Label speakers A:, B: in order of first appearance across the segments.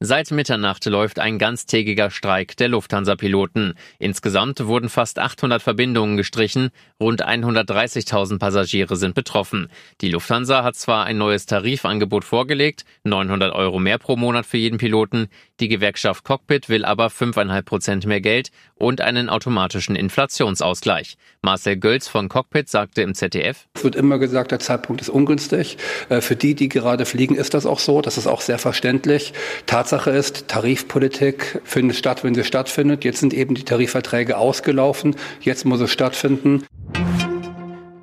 A: Seit Mitternacht läuft ein ganztägiger Streik der Lufthansa-Piloten. Insgesamt wurden fast 800 Verbindungen gestrichen, rund 130.000 Passagiere sind betroffen. Die Lufthansa hat zwar ein neues Tarifangebot vorgelegt, 900 Euro mehr pro Monat für jeden Piloten, die Gewerkschaft Cockpit will aber 5,5 Prozent mehr Geld und einen automatischen Inflationsausgleich. Marcel Gölz von Cockpit sagte im ZDF.
B: Es wird immer gesagt, der Zeitpunkt ist ungünstig. Äh, für die, die gerade fliegen, ist das auch so. Das ist auch sehr verständlich. Tatsache ist, Tarifpolitik findet statt, wenn sie stattfindet. Jetzt sind eben die Tarifverträge ausgelaufen. Jetzt muss es stattfinden.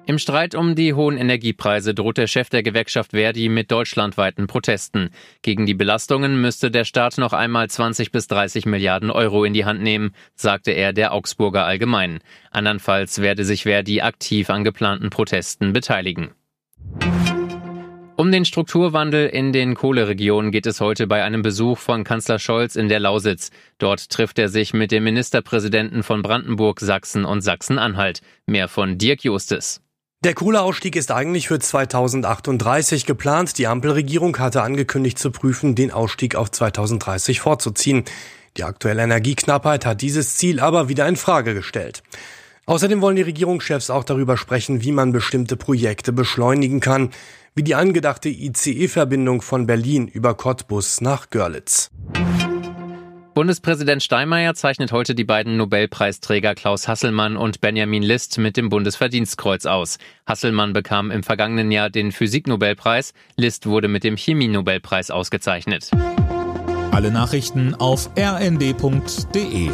A: Im Streit um die hohen Energiepreise droht der Chef der Gewerkschaft Verdi mit deutschlandweiten Protesten. Gegen die Belastungen müsste der Staat noch einmal 20 bis 30 Milliarden Euro in die Hand nehmen, sagte er der Augsburger Allgemein. Andernfalls werde sich Verdi aktiv an geplanten Protesten beteiligen. Um den Strukturwandel in den Kohleregionen geht es heute bei einem Besuch von Kanzler Scholz in der Lausitz. Dort trifft er sich mit dem Ministerpräsidenten von Brandenburg, Sachsen und Sachsen-Anhalt. Mehr von Dirk Justes.
C: Der Kohleausstieg ist eigentlich für 2038 geplant. Die Ampelregierung hatte angekündigt zu prüfen, den Ausstieg auf 2030 vorzuziehen. Die aktuelle Energieknappheit hat dieses Ziel aber wieder in Frage gestellt. Außerdem wollen die Regierungschefs auch darüber sprechen, wie man bestimmte Projekte beschleunigen kann, wie die angedachte ICE-Verbindung von Berlin über Cottbus nach Görlitz.
A: Bundespräsident Steinmeier zeichnet heute die beiden Nobelpreisträger Klaus Hasselmann und Benjamin List mit dem Bundesverdienstkreuz aus. Hasselmann bekam im vergangenen Jahr den Physiknobelpreis, List wurde mit dem Chemie-Nobelpreis ausgezeichnet.
D: Alle Nachrichten auf rnd.de